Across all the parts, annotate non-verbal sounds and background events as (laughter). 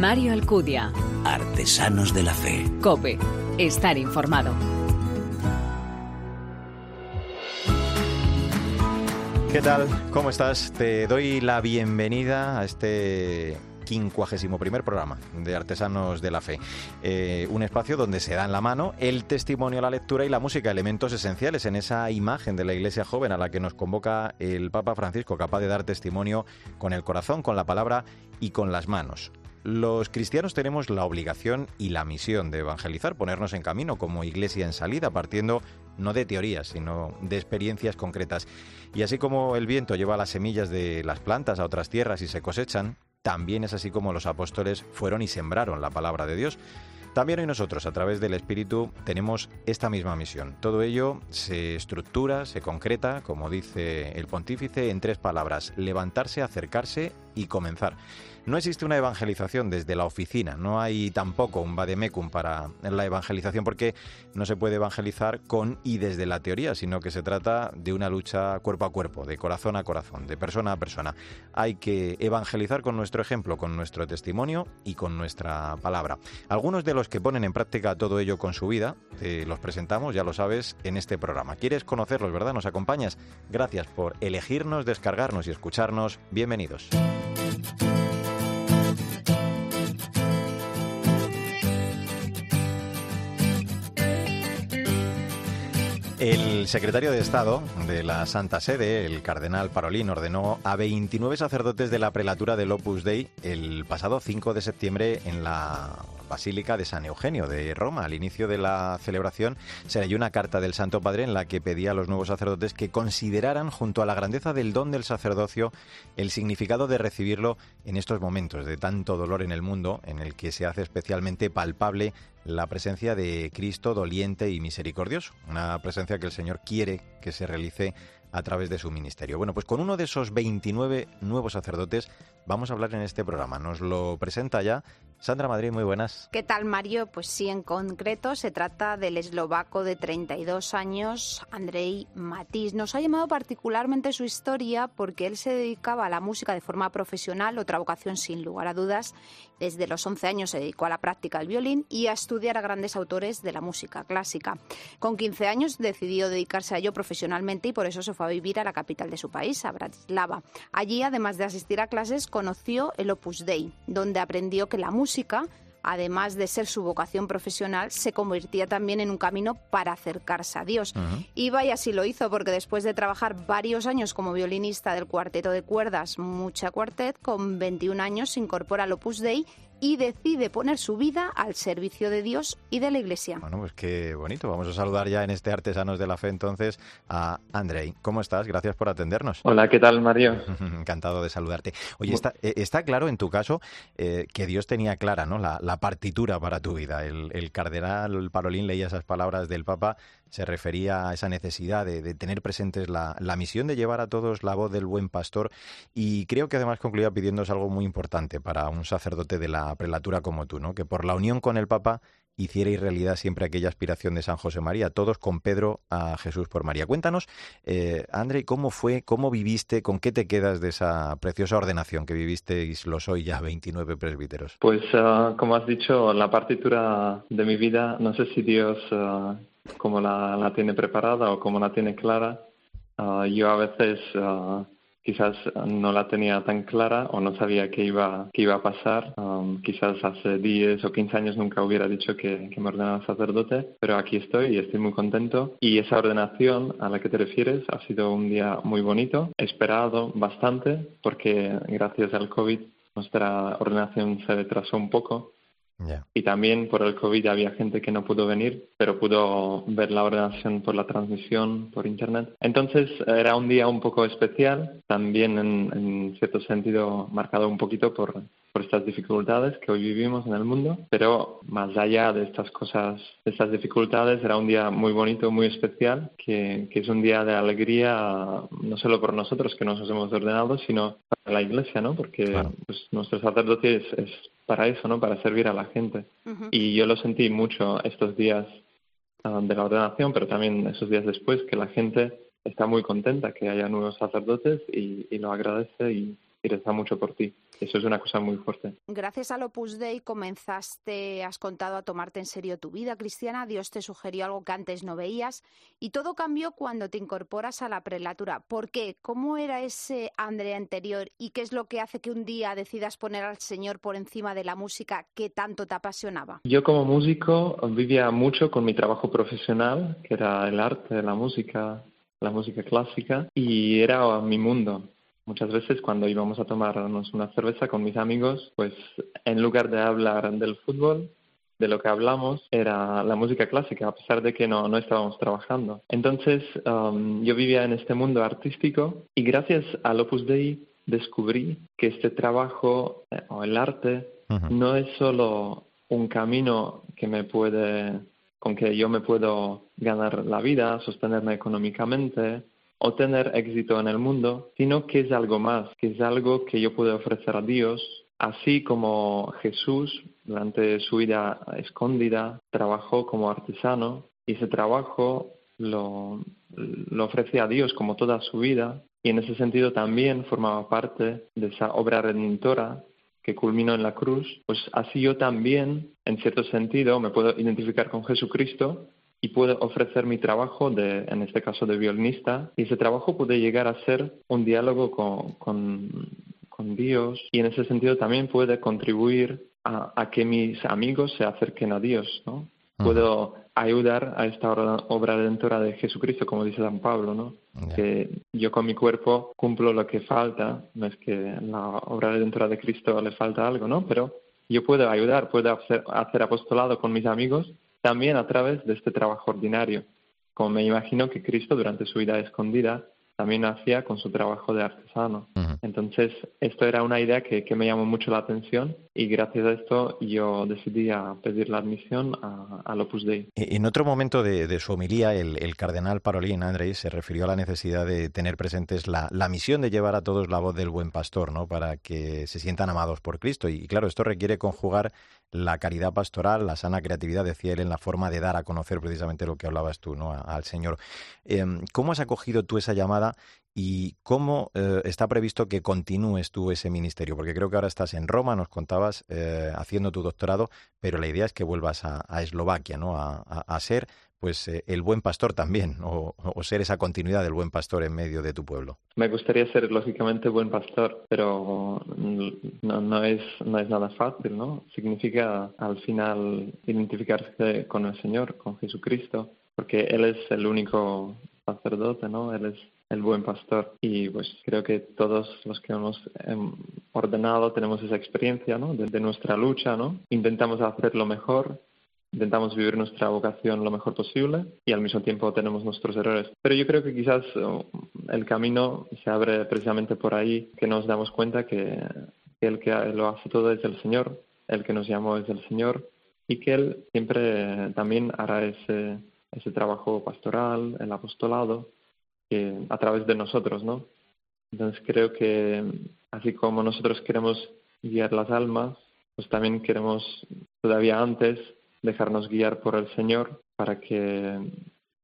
Mario Alcudia. Artesanos de la Fe. Cope. Estar informado. ¿Qué tal? ¿Cómo estás? Te doy la bienvenida a este quincuagésimo primer programa de Artesanos de la Fe. Eh, un espacio donde se dan la mano el testimonio, la lectura y la música, elementos esenciales en esa imagen de la iglesia joven a la que nos convoca el Papa Francisco, capaz de dar testimonio con el corazón, con la palabra y con las manos. Los cristianos tenemos la obligación y la misión de evangelizar, ponernos en camino como iglesia en salida, partiendo no de teorías, sino de experiencias concretas. Y así como el viento lleva las semillas de las plantas a otras tierras y se cosechan, también es así como los apóstoles fueron y sembraron la palabra de Dios. También hoy nosotros, a través del Espíritu, tenemos esta misma misión. Todo ello se estructura, se concreta, como dice el pontífice, en tres palabras, levantarse, acercarse y comenzar. No existe una evangelización desde la oficina, no hay tampoco un vademecum para la evangelización porque no se puede evangelizar con y desde la teoría, sino que se trata de una lucha cuerpo a cuerpo, de corazón a corazón, de persona a persona. Hay que evangelizar con nuestro ejemplo, con nuestro testimonio y con nuestra palabra. Algunos de los que ponen en práctica todo ello con su vida, te los presentamos, ya lo sabes, en este programa. ¿Quieres conocerlos, verdad? ¿Nos acompañas? Gracias por elegirnos, descargarnos y escucharnos. Bienvenidos. El secretario de Estado de la Santa Sede, el cardenal Parolín, ordenó a 29 sacerdotes de la prelatura del Opus Dei el pasado 5 de septiembre en la Basílica de San Eugenio de Roma. Al inicio de la celebración se leyó una carta del Santo Padre en la que pedía a los nuevos sacerdotes que consideraran, junto a la grandeza del don del sacerdocio, el significado de recibirlo en estos momentos de tanto dolor en el mundo, en el que se hace especialmente palpable la presencia de Cristo doliente y misericordioso, una presencia que el Señor quiere que se realice a través de su ministerio. Bueno, pues con uno de esos 29 nuevos sacerdotes vamos a hablar en este programa. Nos lo presenta ya Sandra Madrid, muy buenas. ¿Qué tal, Mario? Pues sí, en concreto se trata del eslovaco de 32 años, Andrei Matiz. Nos ha llamado particularmente su historia porque él se dedicaba a la música de forma profesional, otra vocación sin lugar a dudas. Desde los 11 años se dedicó a la práctica del violín y a estudiar a grandes autores de la música clásica. Con 15 años decidió dedicarse a ello profesionalmente y por eso se fue a vivir a la capital de su país, a Bratislava. Allí, además de asistir a clases, conoció el Opus Dei, donde aprendió que la música además de ser su vocación profesional, se convertía también en un camino para acercarse a Dios. Y vaya si lo hizo, porque después de trabajar varios años como violinista del cuarteto de cuerdas Mucha Cuartet, con 21 años se incorpora al Opus Dei y decide poner su vida al servicio de Dios y de la Iglesia. Bueno, pues qué bonito. Vamos a saludar ya en este Artesanos de la Fe entonces a Andrei. ¿Cómo estás? Gracias por atendernos. Hola, ¿qué tal, Mario? (laughs) Encantado de saludarte. Oye, está, eh, está claro en tu caso eh, que Dios tenía clara ¿no? la, partitura para tu vida. El, el cardenal Parolín leía esas palabras del Papa se refería a esa necesidad de, tener presentes la, misión de llevar a todos la voz del buen pastor y creo que además concluía pidiéndose algo muy importante para un sacerdote de la prelatura como tú, ¿no? que por la unión con el Papa hiciera realidad siempre aquella aspiración de San José María, todos con Pedro a Jesús por María. Cuéntanos, eh, André, ¿cómo fue, cómo viviste, con qué te quedas de esa preciosa ordenación que vivisteis los hoy ya 29 presbíteros? Pues, ah, como has dicho, la partitura de mi vida, no sé si Dios ah, como la, la, tiene preparada o como la tiene clara. Ah, yo a veces uh, quizás no la tenía tan clara o no sabía qué iba, qué iba a pasar. Um, quizás hace 10 o 15 años nunca hubiera dicho que, que me ordenaba sacerdote, pero aquí estoy y estoy muy contento. Y esa ordenación a la que te refieres ha sido un día muy bonito, esperado bastante, porque gracias al COVID nuestra ordenación se retrasó un poco y también por el COVID había gente que no pudo venir, pero pudo ver la ordenación por la transmisión por Internet. Entonces era un día un poco especial, también en, en cierto sentido marcado un poquito por, por estas dificultades que hoy vivimos en el mundo, pero más allá de estas cosas, de estas dificultades, era un día muy bonito, muy especial, que, que es un día de alegría, no solo por nosotros que nos hemos ordenado, sino para la Iglesia, ¿no? Porque pues, nuestro sacerdote es, para eso, ¿no? Para servir a la gente. Y yo lo sentí mucho estos días ah, de la ordenación, pero también esos días después, que la gente está muy contenta que haya nuevos sacerdotes y, y lo agradece y, y reza mucho por ti. Eso es una cosa muy fuerte. Gracias al Opus Dei comenzaste, has contado a tomarte en serio tu vida cristiana, Dios te sugirió algo que antes no veías y todo cambió cuando te incorporas a la prelatura. ¿Por qué? ¿Cómo era ese Andrea anterior y qué es lo que hace que un día decidas poner al Señor por encima de la música que tanto te apasionaba? Yo como músico vivía mucho con mi trabajo profesional, que era el arte, la música, la música clásica, y era mi mundo Muchas veces cuando íbamos a tomarnos una cerveza con mis amigos, pues en lugar de hablar del fútbol, de lo que hablamos era la música clásica, a pesar de que no, no estábamos trabajando. Entonces um, yo vivía en este mundo artístico y gracias al Opus Dei descubrí que este trabajo eh, o el arte no es solo un camino que me puede, con que yo me puedo ganar la vida, sostenerme económicamente, o tener éxito en el mundo, sino que es algo más, que es algo que yo puedo ofrecer a Dios, así como Jesús durante su vida escondida trabajó como artesano y ese trabajo lo, lo ofrece a Dios como toda su vida y en ese sentido también formaba parte de esa obra redentora que culminó en la cruz, pues así yo también, en cierto sentido, me puedo identificar con Jesucristo y puedo ofrecer mi trabajo, de, en este caso de violinista, y ese trabajo puede llegar a ser un diálogo con, con, Dios y en ese sentido también puede contribuir a, que mis amigos se acerquen a Dios, ¿no? Puedo ayudar a esta obra redentora de Jesucristo, como dice San Pablo, ¿no? Que yo con mi cuerpo cumplo lo que falta, no es que la obra redentora de Cristo le falta algo, ¿no? Pero yo puedo ayudar, puedo hacer apostolado con mis amigos también a través de este trabajo ordinario, como me imagino que Cristo durante su vida escondida también hacía con su trabajo de artesano. Entonces, esto era una idea que, me llamó mucho la atención y gracias a esto yo decidí pedir la admisión al Opus Dei. En otro momento de, su homilía, el, cardenal Parolín Andrei se refirió a la necesidad de tener presentes la, misión de llevar a todos la voz del buen pastor, ¿no? Para que se sientan amados por Cristo. Y claro, esto requiere conjugar la caridad pastoral, la sana creatividad, decía él, en la forma de dar a conocer precisamente lo que hablabas tú, ¿no? Al Señor. Em, ¿Cómo has acogido tú esa llamada y cómo eh, está previsto que continúes tú ese ministerio? Porque creo que ahora estás en Roma, nos contabas, eh, haciendo tu doctorado, pero la idea es que vuelvas a, Eslovaquia, ¿no? a ser pues eh, el buen pastor también, (laughs) o, ser esa continuidad del buen pastor en medio de tu pueblo. Me gustaría ser lógicamente buen pastor, pero no, no, es, no es nada fácil, ¿no? Significa al final identificarse con el Señor, con Jesucristo, porque Él es el único sacerdote, ¿no? Él es el buen pastor. Y pues creo que todos los que hemos em, ordenado tenemos esa experiencia, ¿no? de, nuestra lucha, ¿no? Intentamos hacer lo mejor, intentamos vivir nuestra vocación lo mejor posible y al mismo tiempo tenemos nuestros errores. Pero yo creo que quizás uh, el camino se abre precisamente por ahí, que nos damos cuenta que el que lo hace todo es el Señor, el que nos llamó es el Señor y que Él siempre también hará ese, ese trabajo pastoral, el apostolado, a través de nosotros, ¿no? Entonces creo que así como nosotros queremos guiar las almas, pues también queremos todavía antes dejarnos guiar por el Señor para que,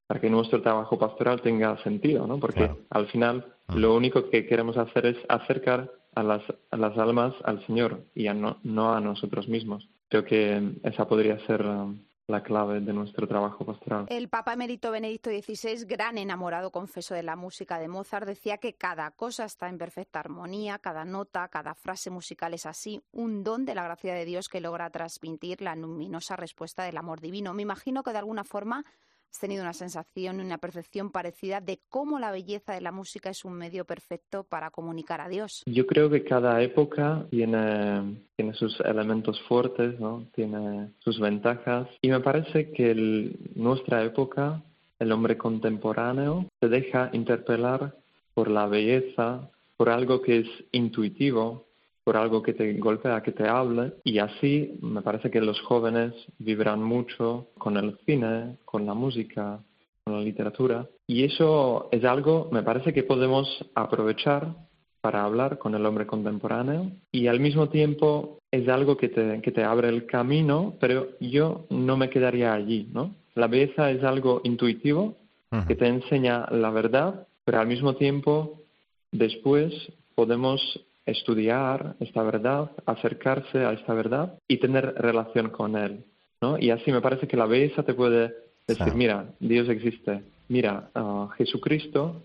para que nuestro trabajo pastoral tenga sentido, ¿no? Porque al final mm. lo único que queremos hacer es acercar a las, a las almas al Señor y a no, no a nosotros mismos. Creo que esa podría ser um, la clave de nuestro trabajo pastoral. El Papa Emérito Benedicto XVI, gran enamorado confeso de la música de Mozart, decía que cada cosa está en perfecta armonía, cada nota, cada frase musical es así, un don de la gracia de Dios que logra transmitir la luminosa respuesta del amor divino. Me imagino que de alguna forma has tenido una sensación, una percepción parecida de cómo la belleza de la música es un medio perfecto para comunicar a Dios. Yo creo que cada época tiene, sus elementos fuertes, tiene sus ventajas y me parece que en nuestra época, el hombre contemporáneo, se deja interpelar por la belleza, por algo que es intuitivo, por algo que te golpea, que te hable. Y así me parece que los jóvenes vibran mucho con el cine, con la música, con la literatura. Y eso es algo, me parece que podemos aprovechar para hablar con el hombre contemporáneo y al mismo tiempo es algo que te, que te abre el camino, pero yo no me quedaría allí, ¿no? La belleza es algo intuitivo que te enseña la verdad, pero al mismo tiempo después podemos estudiar esta verdad, acercarse a esta verdad y tener relación con Él. ¿no? Y así me parece que la belleza te puede decir, mira, Dios existe, mira, ah, Jesucristo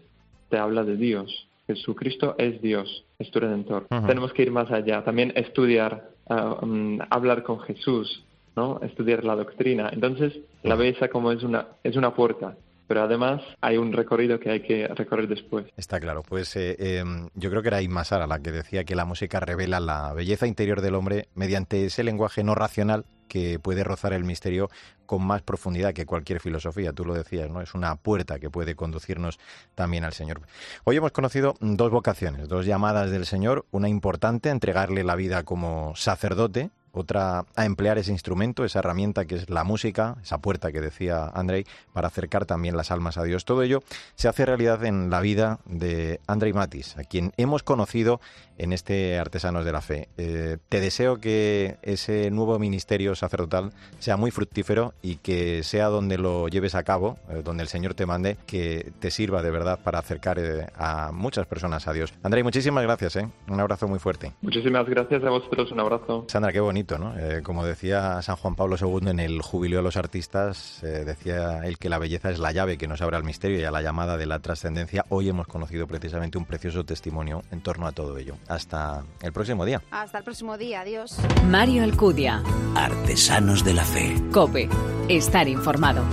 te habla de Dios, Jesucristo es Dios, es tu redentor. Tenemos que ir más allá, también estudiar, mm, hablar con Jesús, ¿no? estudiar la doctrina. Entonces, la belleza como es una, es una puerta pero además hay un recorrido que hay que recorrer después. Está claro, pues eh, em, yo creo que era Inma Sara la que decía que la música revela la belleza interior del hombre mediante ese lenguaje no racional que puede rozar el misterio con más profundidad que cualquier filosofía. Tú lo decías, ¿no? Es una puerta que puede conducirnos también al Señor. Hoy hemos conocido dos vocaciones, dos llamadas del Señor. Una importante, entregarle la vida como sacerdote, otra a emplear ese instrumento, esa herramienta que es la música, esa puerta que decía Andrei, para acercar también las almas a Dios. Todo ello se hace realidad en la vida de Andrei Matis, a quien hemos conocido en este Artesanos de la Fe. Eh, te deseo que ese nuevo ministerio sacerdotal sea muy fructífero y que sea donde lo lleves a cabo, eh, donde el Señor te mande, que te sirva de verdad para acercar eh, a muchas personas a Dios. Andrei, muchísimas gracias. Un abrazo muy fuerte. Muchísimas gracias a vosotros. Un abrazo. Sandra, qué bonito, ¿no? como decía San Juan Pablo II en el Jubileo de los Artistas, decía él que la belleza es la llave que nos abre al misterio y a la llamada de la trascendencia. Hoy hemos conocido precisamente un precioso testimonio en torno a todo ello. Hasta el próximo día. Hasta el próximo día. Adiós. Mario Alcudia. Artesanos de la Fe. Cope. Estar informado.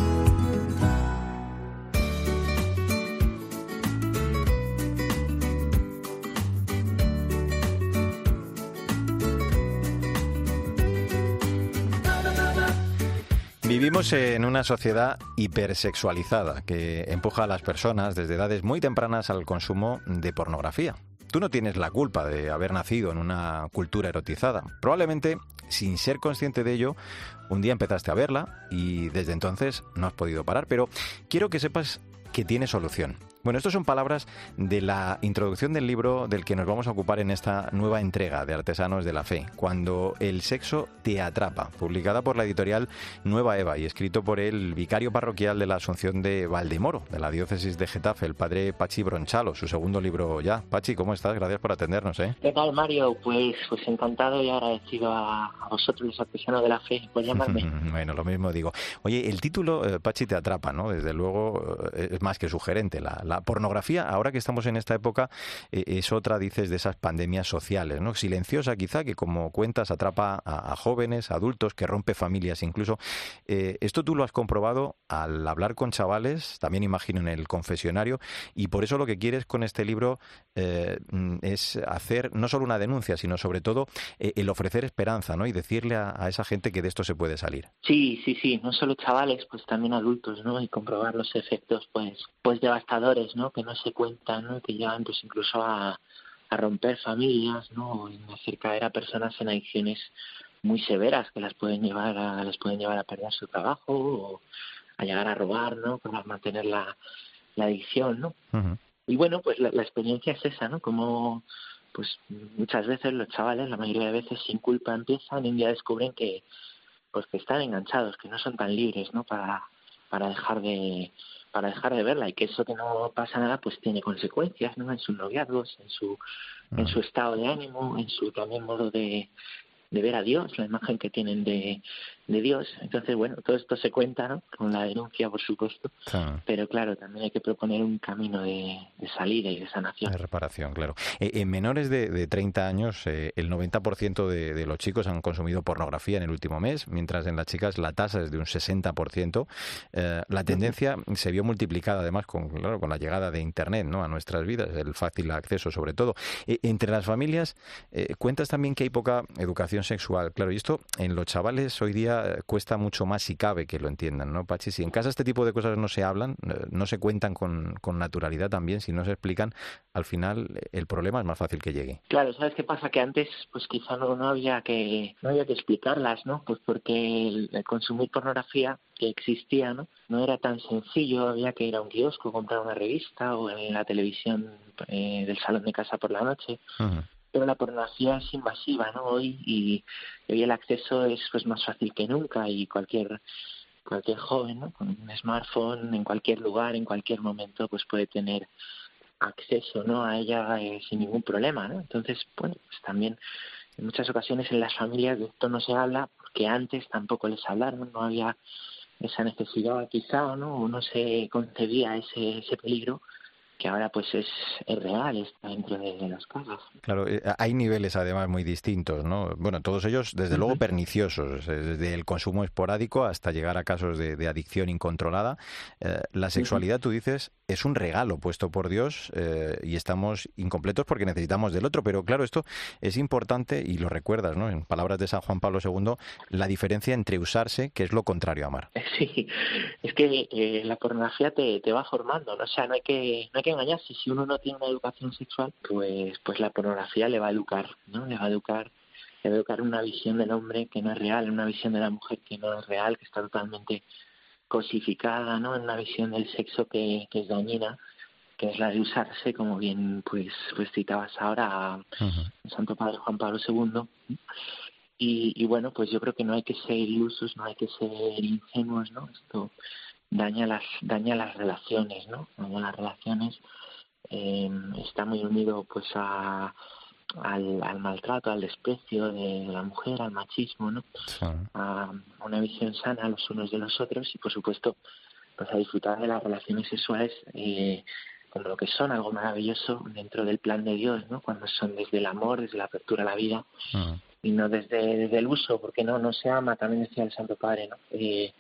Vivimos en una sociedad hipersexualizada que empuja a las personas desde edades muy tempranas al consumo de pornografía. Tú no tienes la culpa de haber nacido en una cultura erotizada. Probablemente, sin ser consciente de ello, un día empezaste a verla y desde entonces no has podido parar. Pero quiero que sepas que tiene solución. Bueno, estas son palabras de la introducción del libro del que nos vamos a ocupar en esta nueva entrega de Artesanos de la Fe, Cuando el sexo te atrapa, publicada por la editorial Nueva Eva y escrito por el vicario parroquial de la Asunción de Valdemoro, de la diócesis de Getafe, el padre Pachi Bronchalo, su segundo libro ya. Pachi, ¿cómo estás? Gracias por atendernos. ¿eh? ¿Qué tal, Mario? Pues, pues encantado y agradecido a, vosotros, los artesanos de la fe, por llamarme. (laughs) bueno, lo mismo digo. Oye, el título, eh, Pachi, te atrapa, ¿no? Desde luego eh, es más que sugerente. La, la pornografía, ahora que estamos en esta época, eh, es otra, dices, de esas pandemias sociales, ¿no? Silenciosa quizá, que como cuentas atrapa a, jóvenes, adultos, que rompe familias incluso. Eh, esto tú lo has comprobado al hablar con chavales, también imagino en el confesionario, y por eso lo que quieres con este libro eh, es hacer no solo una denuncia, sino sobre todo el ofrecer esperanza, ¿no? Y decirle a, a, esa gente que de esto se puede salir. Sí, sí, sí, no solo chavales, pues también adultos, ¿no? Y comprobar los efectos, pues, pues devastadores, ¿no? Que no se cuentan, ¿no? Que llevan pues incluso a, a romper familias, ¿no? En hacer caer a personas en adicciones muy severas que las pueden llevar a, las pueden llevar a perder su trabajo o a llegar a robar, ¿no? Para mantener la, la adicción, ¿no? Y bueno, pues la, la, experiencia es esa, ¿no? Como pues muchas veces los chavales, la mayoría de veces sin culpa empiezan y un día descubren que pues que están enganchados, que no son tan libres, ¿no? Para para dejar de para dejar de verla y que eso que no pasa nada pues tiene consecuencias ¿no? en sus noviazgos en su en su estado de ánimo en su también modo de, de ver a Dios la imagen que tienen de, de Dios. Entonces, bueno, todo esto se cuenta, ¿no? Con la denuncia, por supuesto. Pero claro, también hay que proponer un camino de, salida y de sanación. De reparación, claro. Eh, en menores de, de 30 años, eh, el 90% de, de, los chicos han consumido pornografía en el último mes, mientras en las chicas la tasa es de un 60%. Eh, la tendencia se vio multiplicada además con, claro, con la llegada de Internet ¿no? a nuestras vidas, el fácil acceso sobre todo. entre las familias, cuentas también que hay poca educación sexual. Claro, y esto en los chavales hoy día eh, cuesta mucho más si cabe que lo entiendan, ¿no, Pachi? Si en casa este tipo de cosas no se hablan, eh, no se cuentan con, con naturalidad también, si no se explican, al final eh, el problema es más fácil que llegue. Claro, ¿sabes qué pasa? Que antes pues quizá no, no había que no había que explicarlas, ¿no? Pues porque el, consumir pornografía que existía, ¿no? No era tan sencillo, había que ir a un kiosco, comprar una revista o en la televisión del salón de casa por la noche pero la pornografía es invasiva ¿no? hoy y, hoy el acceso es pues más fácil que nunca y cualquier cualquier joven ¿no? con un smartphone en cualquier lugar en cualquier momento pues puede tener acceso no a ella eh, sin ningún problema no entonces bueno pues también en muchas ocasiones en las familias de esto no se habla porque antes tampoco les hablaron no había esa necesidad quizá no o no se concebía ese ese peligro que ahora pues es, es real, está dentro de, las casas. Claro, eh, hay niveles además muy distintos, ¿no? Bueno, todos ellos desde luego perniciosos, desde el consumo esporádico hasta llegar a casos de, adicción incontrolada. Eh, la sexualidad, tú dices, es un regalo puesto por Dios eh, y estamos incompletos porque necesitamos del otro, pero claro, esto es importante y lo recuerdas, ¿no? En palabras de San Juan Pablo II, la diferencia entre usarse, que es lo contrario a amar. (laughs) Sí, es que la pornografía te, te va formando, ¿no? o sea, no hay que, no hay que engañarse. Si uno no tiene una educación sexual, pues, pues la pornografía le va a educar, ¿no? Le va a educar, le va a educar una visión del hombre que no es real, una visión de la mujer que no es real, que está totalmente cosificada, ¿no? En una visión del sexo que, que es dañina, que es la de usarse, como bien pues pues citabas ahora a Santo Padre Juan Pablo II. Y, y bueno, pues yo creo que no hay que ser ilusos, no hay que ser ingenuos, ¿no? Esto daña las daña las relaciones no daña las relaciones eh, está muy unido pues a al, al, maltrato al desprecio de la mujer al machismo no a una visión sana los unos de los otros y por supuesto pues a disfrutar de las relaciones sexuales eh, como lo que son algo maravilloso dentro del plan de Dios no cuando son desde el amor desde la apertura a la vida y no desde, desde, el uso porque no no se ama también decía el Santo Padre no eh,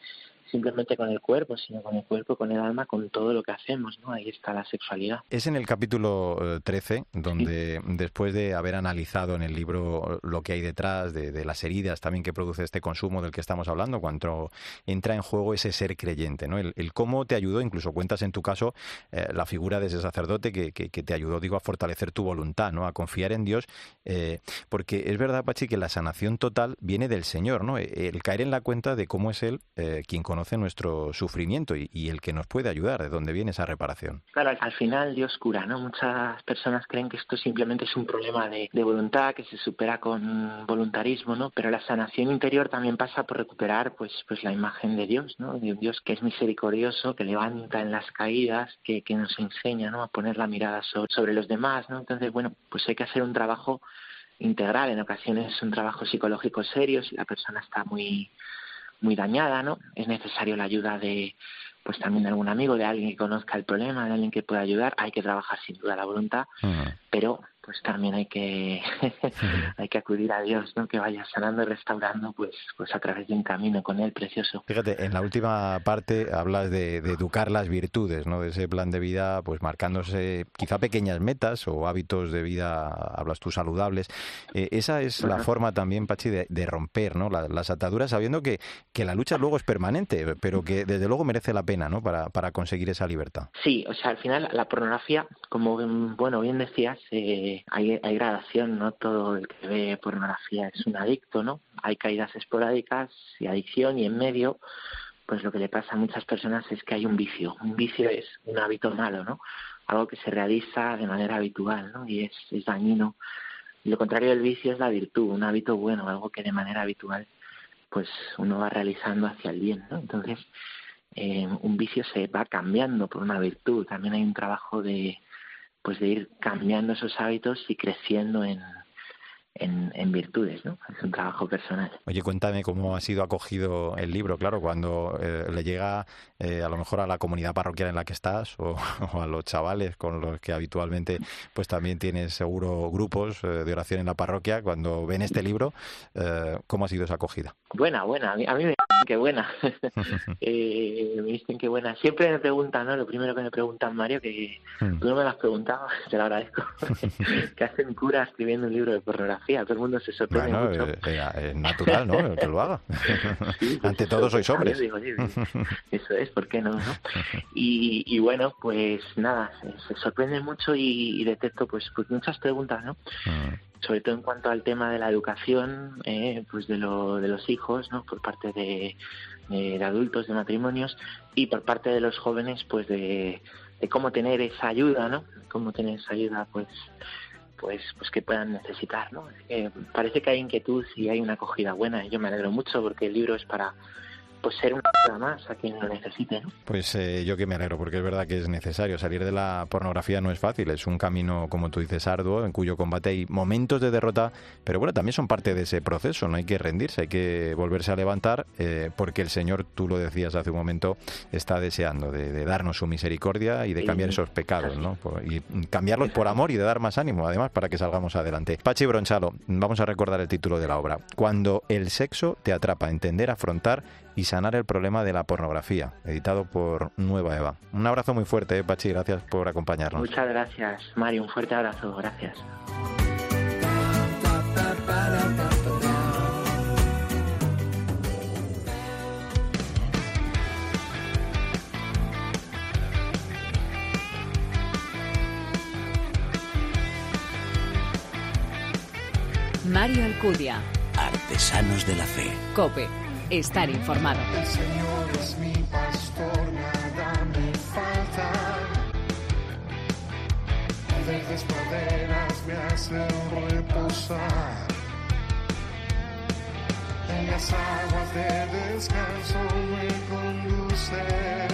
simplemente con el cuerpo, sino con el cuerpo, con el alma, con todo lo que hacemos, ¿no? Ahí está la sexualidad. Es en el capítulo 13 eh, donde después de haber analizado en el libro lo que hay detrás de, las heridas también que produce este consumo del que estamos hablando, cuando entra en juego ese ser creyente, ¿no? El, cómo te ayudó, incluso cuentas en tu caso eh, la figura de ese sacerdote que, que, te ayudó, digo, a fortalecer tu voluntad, ¿no? A confiar en Dios, eh, porque es verdad, Pachi, que la sanación total viene del Señor, ¿no? El caer en la cuenta de cómo es Él quien conoce conoce nuestro sufrimiento y, el que nos puede ayudar, de dónde viene esa reparación. Claro, al final Dios cura, ¿no? Muchas personas creen que esto simplemente es un problema de, voluntad que se supera con voluntarismo, ¿no? Pero la sanación interior también pasa por recuperar, pues, pues la imagen de Dios, ¿no? De un Dios que es misericordioso, que levanta en las caídas, que, que nos enseña, ¿no? A poner la mirada sobre, sobre los demás, ¿no? Entonces, bueno, pues hay que hacer un trabajo integral. En ocasiones es un trabajo psicológico serio si la persona está muy muy dañada, ¿no? Es necesario la ayuda de, pues también de algún amigo, de alguien que conozca el problema, de alguien que pueda ayudar. Hay que trabajar sin duda la voluntad, pero pues también hay que (laughs) hay que acudir a Dios, ¿no? Que vaya sanando y restaurando, pues pues a través de un camino con él precioso. Fíjate, en la última parte hablas de, educar las virtudes, ¿no? De ese plan de vida, pues marcándose quizá pequeñas metas o hábitos de vida, hablas tú saludables. Eh, esa es la forma también, Pachi, de, romper, ¿no? las ataduras, sabiendo que, que la lucha luego es permanente, pero que desde luego merece la pena, ¿no? Para, para conseguir esa libertad. Sí, o sea, al final la pornografía, como bueno bien decías, eh, hay, hay gradación, no todo el que ve pornografía es un adicto, ¿no? Hay caídas esporádicas y adicción y en medio, pues lo que le pasa a muchas personas es que hay un vicio. Un vicio es un hábito malo, ¿no? Algo que se realiza de manera habitual, ¿no? Y es, dañino. Y lo contrario del vicio es la virtud, un hábito bueno, algo que de manera habitual pues uno va realizando hacia el bien, ¿no? Entonces, eh, un vicio se va cambiando por una virtud. También hay un trabajo de, pues de ir cambiando esos hábitos y creciendo en, en, virtudes, ¿no? Es un trabajo personal. Oye, cuéntame cómo ha sido acogido el libro, claro, cuando eh, le llega eh, a lo mejor a la comunidad parroquial en la que estás o, (laughs) a los chavales con los que habitualmente pues también tienes seguro grupos eh, de oración en la parroquia, cuando ven este libro, ¿cómo ha sido esa acogida? Buena, buena, a mí, me que buena, (laughs) (laughs) me dicen que buena. Siempre me preguntan, ¿no? Lo primero que me preguntan, Mario, que hmm. tú no me lo has preguntado, (laughs) te lo agradezco, que hace un cura escribiendo un libro de pornografía todo el mundo se sorprende mucho. Eh, eh, es natural, ¿no? Que lo haga. Ante todo sois hombres. eso es, ¿por qué no? Y, bueno, pues nada, se, sorprende mucho y, detecto pues, pues muchas preguntas, ¿no? Mm. Sobre todo en cuanto al tema de la educación, eh, pues de, lo, de los hijos, ¿no? Por parte de, adultos, de matrimonios y por parte de los jóvenes, pues de, de cómo tener esa ayuda, ¿no? Cómo tener esa ayuda, pues pues pues que puedan necesitar no parece que hay inquietud y hay una acogida buena y yo me alegro mucho porque el libro es para pues ser una ayuda más a quien lo necesite. ¿no? Pues eh, yo que me alegro, porque es verdad que es necesario. Salir de la pornografía no es fácil, es un camino, como tú dices, arduo, en cuyo combate hay momentos de derrota, pero bueno, también son parte de ese proceso, no hay que rendirse, hay que volverse a levantar, eh, porque el Señor, tú lo decías hace un momento, está deseando de, darnos su misericordia y de cambiar esos pecados, ¿no? y cambiarlos por amor y de dar más ánimo, además, para que salgamos adelante. Pachi Bronchalo, vamos a recordar el título de la obra. Cuando el sexo te atrapa, entender, afrontar y sanar el problema de la pornografía, editado por Nueva Eva. Un abrazo muy fuerte, ¿eh, Pachi, gracias por acompañarnos. Muchas gracias, Mario, un fuerte abrazo, gracias. Mario Alcudia. Artesanos de la Fe. Cope. Estar informado. El Señor es mi pastor, nada me falta. Verdes praderas me hacen reposar. En las aguas de descanso me conduce.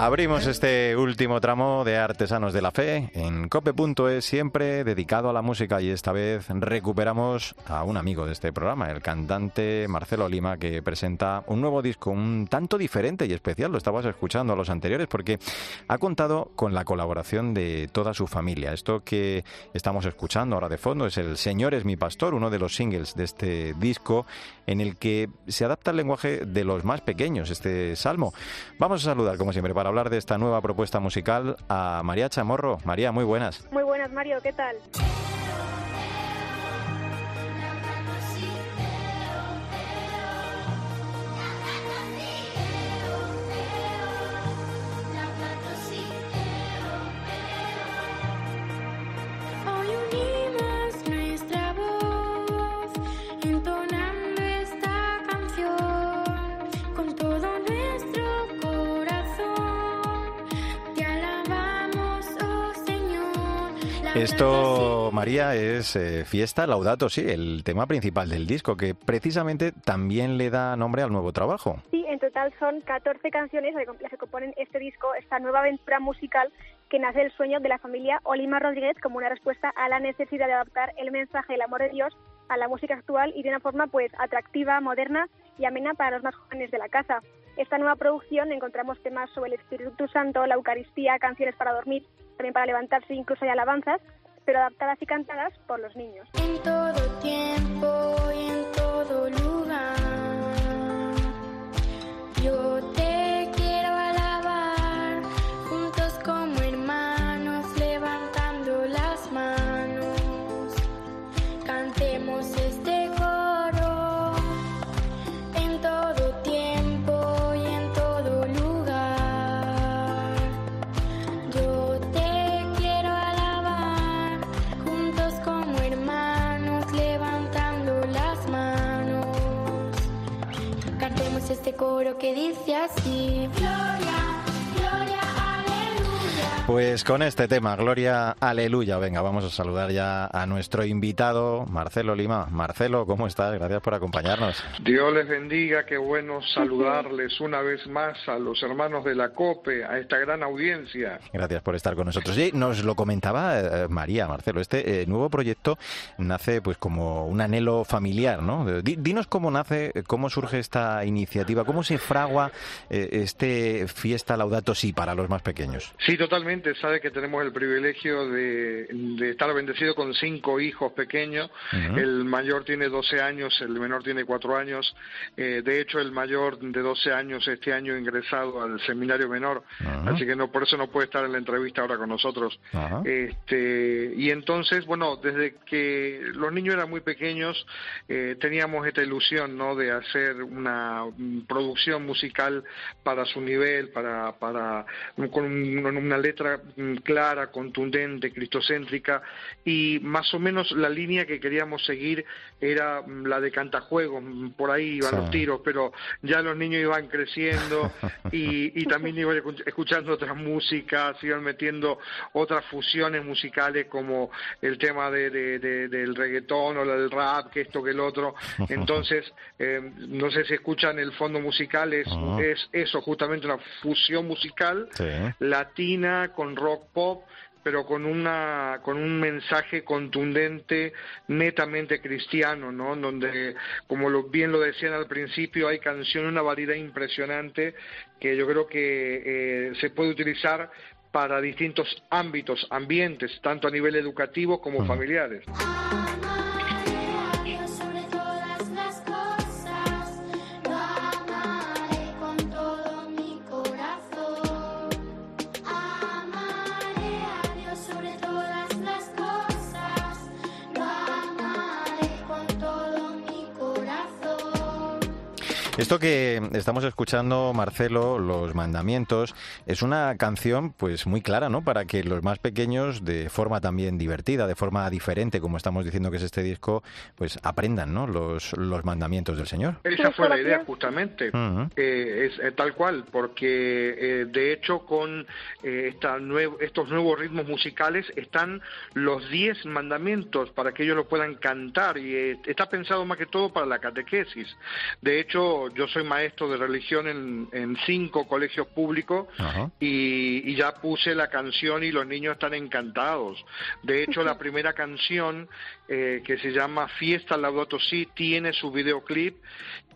Abrimos este último tramo de Artesanos de la Fe en cope.es, siempre dedicado a la música y esta vez recuperamos a un amigo de este programa, el cantante Marcelo Lima, que presenta un nuevo disco un tanto diferente y especial, lo estabas escuchando a los anteriores, porque ha contado con la colaboración de toda su familia. Esto que estamos escuchando ahora de fondo es El Señor es mi pastor, uno de los singles de este disco en el que se adapta el lenguaje de los más pequeños, este salmo. Vamos a saludar, como siempre, para hablar de esta nueva propuesta musical a María Chamorro. María, muy buenas. Muy buenas, Mario, ¿qué tal? Esto, María, es eh, Fiesta Laudato, sí, el tema principal del disco, que precisamente también le da nombre al nuevo trabajo. Sí, en total son 14 canciones las que componen este disco, esta nueva aventura musical que nace del sueño de la familia Olima Rodríguez como una respuesta a la necesidad de adaptar el mensaje del amor de Dios a la música actual y de una forma pues atractiva, moderna y amena para los más jóvenes de la casa. Esta nueva producción encontramos temas sobre el Espíritu Santo, la Eucaristía, canciones para dormir, también para levantarse, incluso hay alabanzas, pero adaptadas y cantadas por los niños. En todo tiempo y en todo lugar, yo te coro que dice así. Pues con este tema, Gloria, aleluya. Venga, vamos a saludar ya a nuestro invitado, Marcelo Lima. Marcelo, ¿cómo estás? Gracias por acompañarnos. Dios les bendiga, qué bueno saludarles una vez más a los hermanos de la COPE, a esta gran audiencia. Gracias por estar con nosotros. Y nos lo comentaba eh, María, Marcelo, este eh, nuevo proyecto nace pues como un anhelo familiar, ¿no? Di- Dinos cómo nace, cómo surge esta iniciativa, cómo se fragua eh, este Fiesta Laudato Si para los más pequeños. Sí, totalmente. Sabe que tenemos el privilegio de, de estar bendecido con cinco hijos pequeños. El mayor tiene 12 años, el menor tiene 4 años. Eh, de hecho, el mayor de 12 años este año ingresado al seminario menor. Así que no por eso no puede estar en la entrevista ahora con nosotros. Este, y entonces, bueno, desde que los niños eran muy pequeños, eh, teníamos esta ilusión, ¿no? De hacer una producción musical para su nivel, para, para con un- una letra mm, clara, contundente, cristocéntrica y más o menos la línea que queríamos seguir era mm, la de cantajuegos, mm, por ahí iban los tiros, pero ya los niños iban creciendo (laughs) y, y también iban escuchando otras músicas, iban metiendo otras fusiones musicales como el tema de, del reggaetón o del rap, que esto, que el otro. Entonces, (laughs) eh, no sé si escuchan el fondo musical, es, es eso, justamente una fusión musical latina con rock pop pero con una con un mensaje contundente netamente cristiano no donde como lo, bien lo decían al principio hay canciones una variedad impresionante que yo creo que eh, se puede utilizar para distintos ámbitos ambientes tanto a nivel educativo como familiares Esto que estamos escuchando, Marcelo, Los Mandamientos, es una canción pues muy clara, ¿no? Para que los más pequeños, de forma también divertida, de forma diferente, como estamos diciendo que es este disco, pues aprendan, ¿no? Los, los mandamientos del Señor. Esa fue la idea, justamente. Eh, es eh, tal cual, porque eh, de hecho con esta estos nuevos ritmos musicales están los diez mandamientos para que ellos lo puedan cantar y está pensado más que todo para la catequesis. De hecho, yo soy maestro de religión en, cinco colegios públicos y, ya puse la canción y los niños están encantados. De hecho, la (laughs) primera canción eh, que se llama Fiesta Laudato Si tiene su videoclip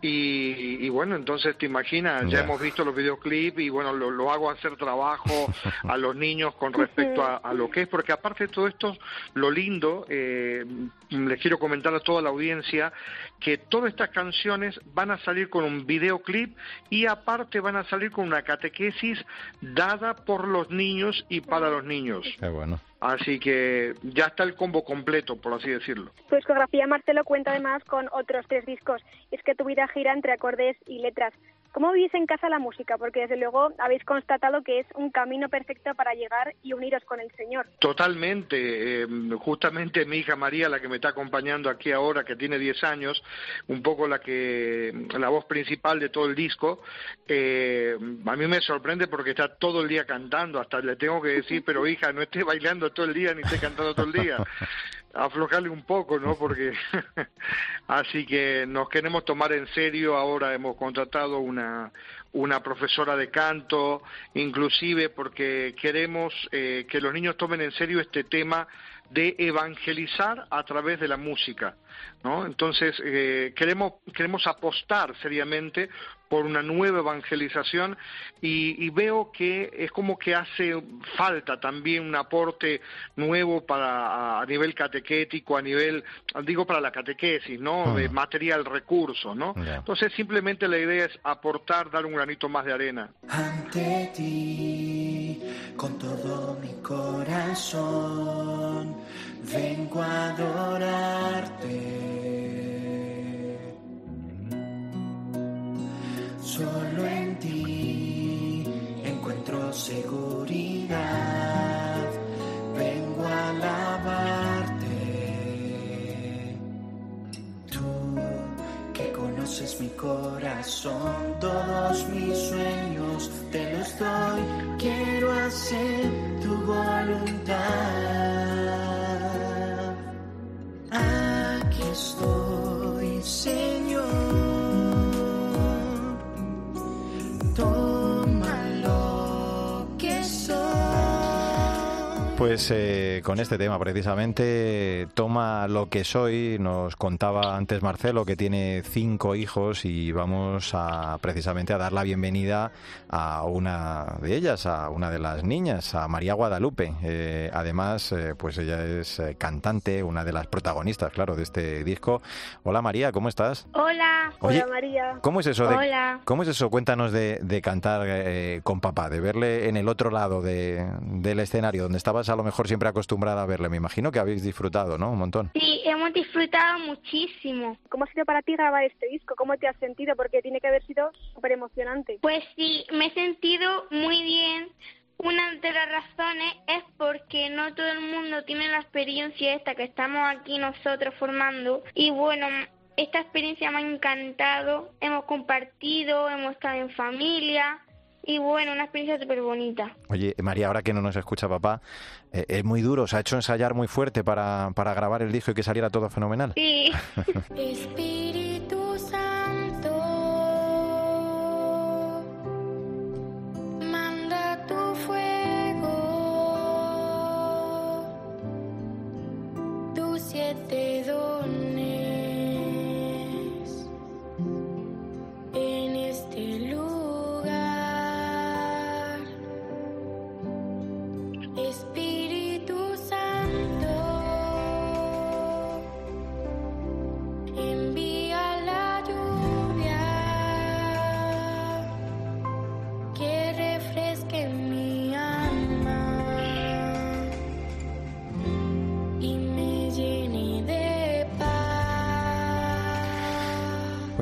y, bueno, entonces te imaginas, ya hemos visto los videoclips y bueno, lo, hago hacer trabajo (laughs) a los niños con respecto a, lo que es, porque aparte de todo esto, lo lindo, eh, les quiero comentar a toda la audiencia, que todas estas canciones van a salir con un videoclip y aparte van a salir con una catequesis dada por los niños y para los niños. Qué bueno. Así que ya está el combo completo, por así decirlo. Tu discografía, Marcelo, cuenta además con otros tres discos. Es que tu vida gira entre acordes y letras. ¿Cómo vivís en casa la música? Porque desde luego habéis constatado que es un camino perfecto para llegar y uniros con el Señor. Totalmente. Eh, justamente mi hija María, la que me está acompañando aquí ahora, que tiene 10 años, un poco la que la voz principal de todo el disco, eh, a mí me sorprende porque está todo el día cantando. Hasta le tengo que decir, (laughs) pero hija, no esté bailando todo el día ni esté cantando todo el día. (laughs) aflojarle un poco, ¿no? Porque (laughs) así que nos queremos tomar en serio. Ahora hemos contratado una una profesora de canto, inclusive porque queremos eh, que los niños tomen en serio este tema de evangelizar a través de la música, ¿no? Entonces eh, queremos queremos apostar seriamente por una nueva evangelización y, veo que es como que hace falta también un aporte nuevo para a, nivel catequético, a nivel, digo para la catequesis, ¿no? De material, recurso, ¿no? Entonces simplemente la idea es aportar, dar un granito más de arena. Ante ti, con todo mi corazón, vengo a adorarte Solo en ti encuentro seguridad. Conoces mi corazón, todos mis sueños te los doy. Quiero hacer tu voluntad. Aquí estoy, Señor. Pues eh, con este tema precisamente toma lo que soy. Nos contaba antes Marcelo que tiene cinco hijos y vamos a precisamente a dar la bienvenida a una de ellas, a una de las niñas, a María Guadalupe. Eh, además, eh, pues ella es cantante, una de las protagonistas, claro, de este disco. Hola María, ¿cómo estás? Hola, hola María. ¿Cómo es eso? De, hola. ¿Cómo es eso? Cuéntanos de, de cantar con papá, de verle en el otro lado de, del escenario donde estabas a lo mejor siempre acostumbrada a verle. Me imagino que habéis disfrutado, ¿no? Un montón. Sí, hemos disfrutado muchísimo. ¿Cómo ha sido para ti grabar este disco? ¿Cómo te has sentido? Porque tiene que haber sido súper emocionante. Pues sí, me he sentido muy bien una de las razones es porque no todo el mundo tiene la experiencia esta que estamos aquí nosotros formando y bueno, esta experiencia me ha encantado, hemos compartido, hemos estado en familia y bueno, una experiencia súper bonita. Oye, María, ahora que no nos escucha papá, eh, es muy duro, se ha hecho ensayar muy fuerte para, para grabar el disco y que saliera todo fenomenal. Sí. (laughs)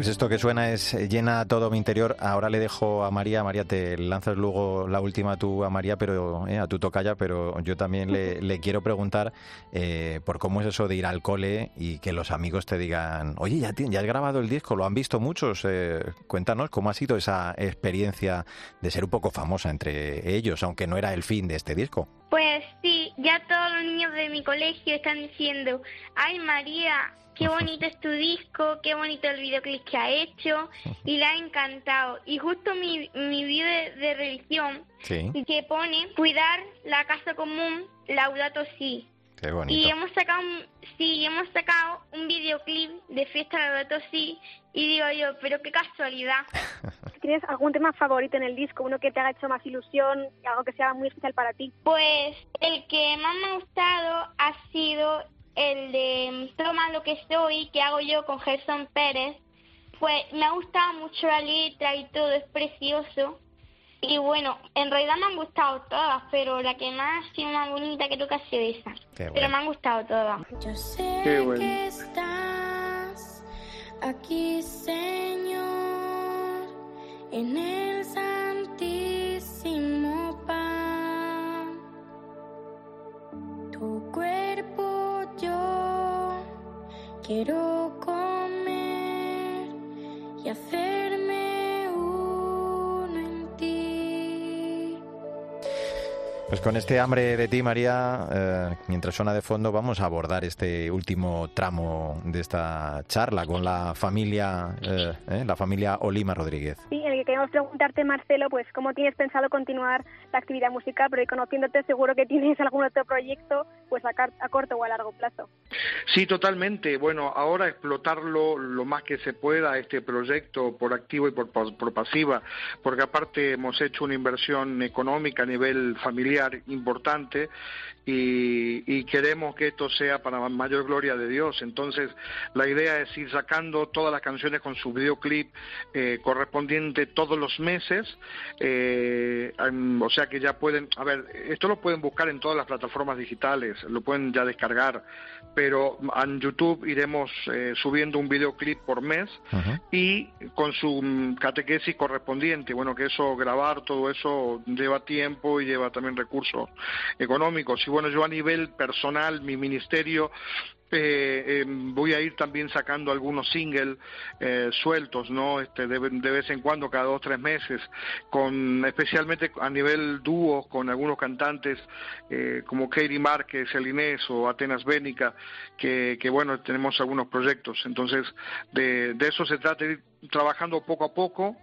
Pues esto que suena es eh, llena todo mi interior. Ahora le dejo a María. María, te lanzas luego la última tú a María, pero eh, a tu tocaya, pero yo también le, le quiero preguntar eh, por cómo es eso de ir al cole y que los amigos te digan, oye, ya, ya has grabado el disco, lo han visto muchos. Eh, cuéntanos cómo ha sido esa experiencia de ser un poco famosa entre ellos, aunque no era el fin de este disco. Pues sí, ya todos los niños de mi colegio están diciendo, ay María, qué bonito es tu disco, qué bonito el videoclip que ha hecho y le ha encantado. Y justo mi, mi vídeo de, de religión Sí, que pone cuidar la casa común, Laudato Si. Qué Y bonito. hemos sacado un, sí, hemos sacado un videoclip de fiesta Laudato Si y digo yo, pero qué casualidad. (laughs) ¿Tienes algún tema favorito en el disco? Uno que te haga hecho más ilusión, algo que sea muy especial para ti. Pues el que más me ha gustado ha sido el de Toma lo que soy, que hago yo con Gerson Pérez. Pues me ha gustado mucho la letra y todo, es precioso. Y bueno, en realidad me han gustado todas, pero la que más ha sido más bonita creo que ha sido esa. Qué Pero bueno. me han gustado todas. Yo sé Qué bueno. que estás aquí, Señor, en el santísimo pan. Tu cuerpo yo quiero comer y hacerme Pues con este hambre de ti, María, eh, mientras suena de fondo, vamos a abordar este último tramo de esta charla con la familia, eh, eh, la familia Olima Rodríguez. Que queremos preguntarte, Marcelo, pues cómo tienes pensado continuar la actividad musical, pero conociéndote seguro que tienes algún otro proyecto pues a, a corto o a largo plazo. Sí, totalmente. Bueno, ahora explotarlo lo más que se pueda, este proyecto por activo y por, pas- por pasiva, porque aparte hemos hecho una inversión económica a nivel familiar importante y, y queremos que esto sea para mayor gloria de Dios. Entonces, la idea es ir sacando todas las canciones con su videoclip eh, correspondiente todos los meses, eh, o sea que ya pueden, a ver, esto lo pueden buscar en todas las plataformas digitales, lo pueden ya descargar, pero en YouTube iremos eh, subiendo un videoclip por mes y con su mm, catequesis correspondiente. Bueno, que eso, grabar todo eso lleva tiempo y lleva también recursos económicos. Bueno, yo a nivel personal, mi ministerio eh, eh, voy a ir también sacando algunos singles eh, sueltos, ¿no? Este, de, de vez en cuando, cada dos tres meses, con especialmente a nivel dúo con algunos cantantes eh, como Katie Márquez, El Inés o Atenas Bénica, que, que bueno, tenemos algunos proyectos. Entonces, de, de eso se trata, de ir trabajando poco a poco,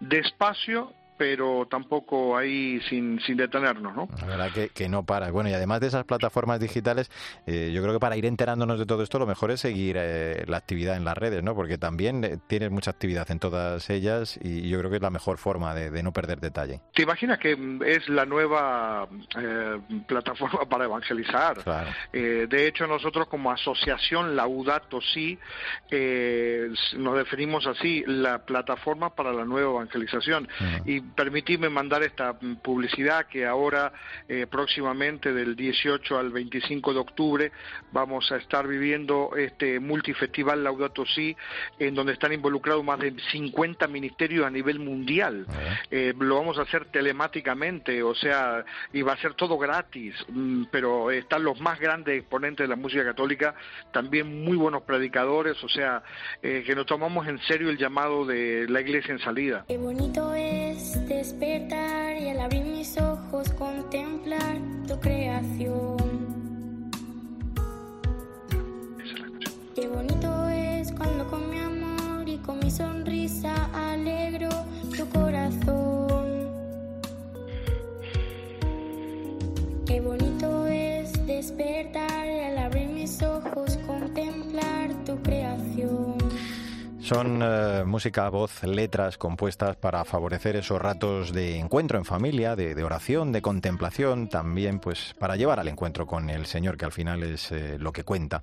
despacio, pero tampoco ahí sin, sin detenernos, ¿no? La verdad que, que no para. Bueno, y además de esas plataformas digitales, eh, yo creo que para ir enterándonos de todo esto, lo mejor es seguir eh, la actividad en las redes, ¿no? Porque también eh, tienes mucha actividad en todas ellas y yo creo que es la mejor forma de, de no perder detalle. ¿Te imaginas que mm, es la nueva eh, plataforma (laughs) para evangelizar? Claro. Eh, de hecho, nosotros como asociación Laudato Si eh, nos definimos así, la plataforma para la nueva evangelización. Y permitidme mandar esta publicidad que ahora eh, próximamente del 18 al 25 de octubre vamos a estar viviendo este multifestival Laudato Si en donde están involucrados más de 50 ministerios a nivel mundial. Eh, lo vamos a hacer telemáticamente, o sea, y va a ser todo gratis, mm, pero están los más grandes exponentes de la música católica, también muy buenos predicadores, o sea, eh, que nos tomamos en serio el llamado de la iglesia en salida. Qué bonito es despertar y al abrir mis ojos contemplar tu creación. Qué bonito es cuando con mi amor y con mi sonrisa alegro tu corazón. Qué bonito es despertar y al abrir mis ojos contemplar. Son eh, música, voz, letras compuestas para favorecer esos ratos de encuentro en familia, de, de oración, de contemplación, también pues para llevar al encuentro con el Señor, que al final es eh, lo que cuenta.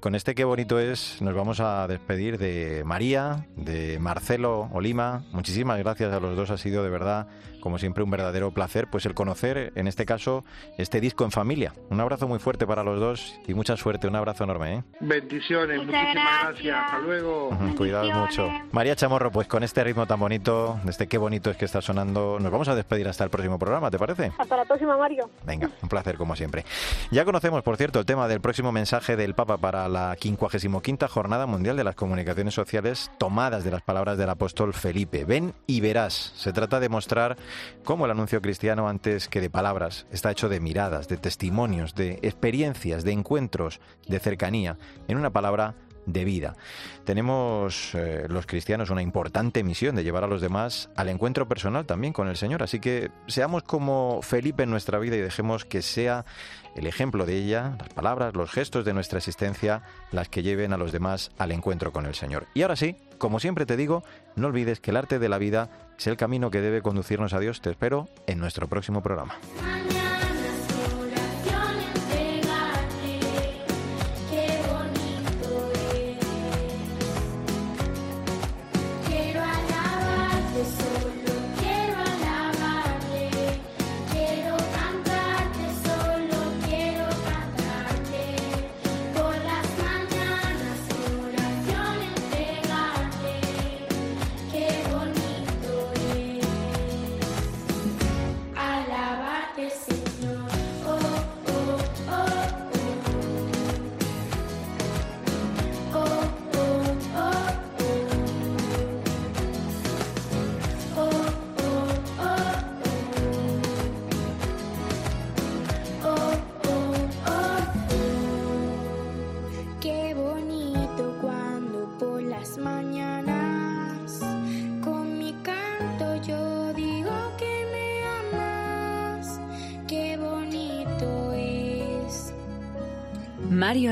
Con este qué bonito es, nos vamos a despedir de María, de Marcelo Olima. Muchísimas gracias a los dos, ha sido de verdad, como siempre, un verdadero placer, pues el conocer, en este caso, este disco en familia. Un abrazo muy fuerte para los dos y mucha suerte, un abrazo enorme. ¿eh? Bendiciones, Muchas muchísimas gracias. gracias. Hasta luego. Ujú, Mucho. María Chamorro, pues con este ritmo tan bonito, este qué bonito es que está sonando, nos vamos a despedir hasta el próximo programa, ¿te parece? Hasta la próxima, Mario. Venga, un placer como siempre. Ya conocemos, por cierto, el tema del próximo mensaje del Papa para la 55 Jornada Mundial de las Comunicaciones Sociales tomadas de las palabras del apóstol Felipe. Ven y verás. Se trata de mostrar cómo el anuncio cristiano, antes que de palabras, está hecho de miradas, de testimonios, de experiencias, de encuentros, de cercanía. En una palabra, de vida. Tenemos eh, los cristianos una importante misión de llevar a los demás al encuentro personal también con el Señor. Así que seamos como Felipe en nuestra vida y dejemos que sea el ejemplo de ella, las palabras, los gestos de nuestra existencia, las que lleven a los demás al encuentro con el Señor. Y ahora sí, como siempre te digo, no olvides que el arte de la vida es el camino que debe conducirnos a Dios. Te espero en nuestro próximo programa.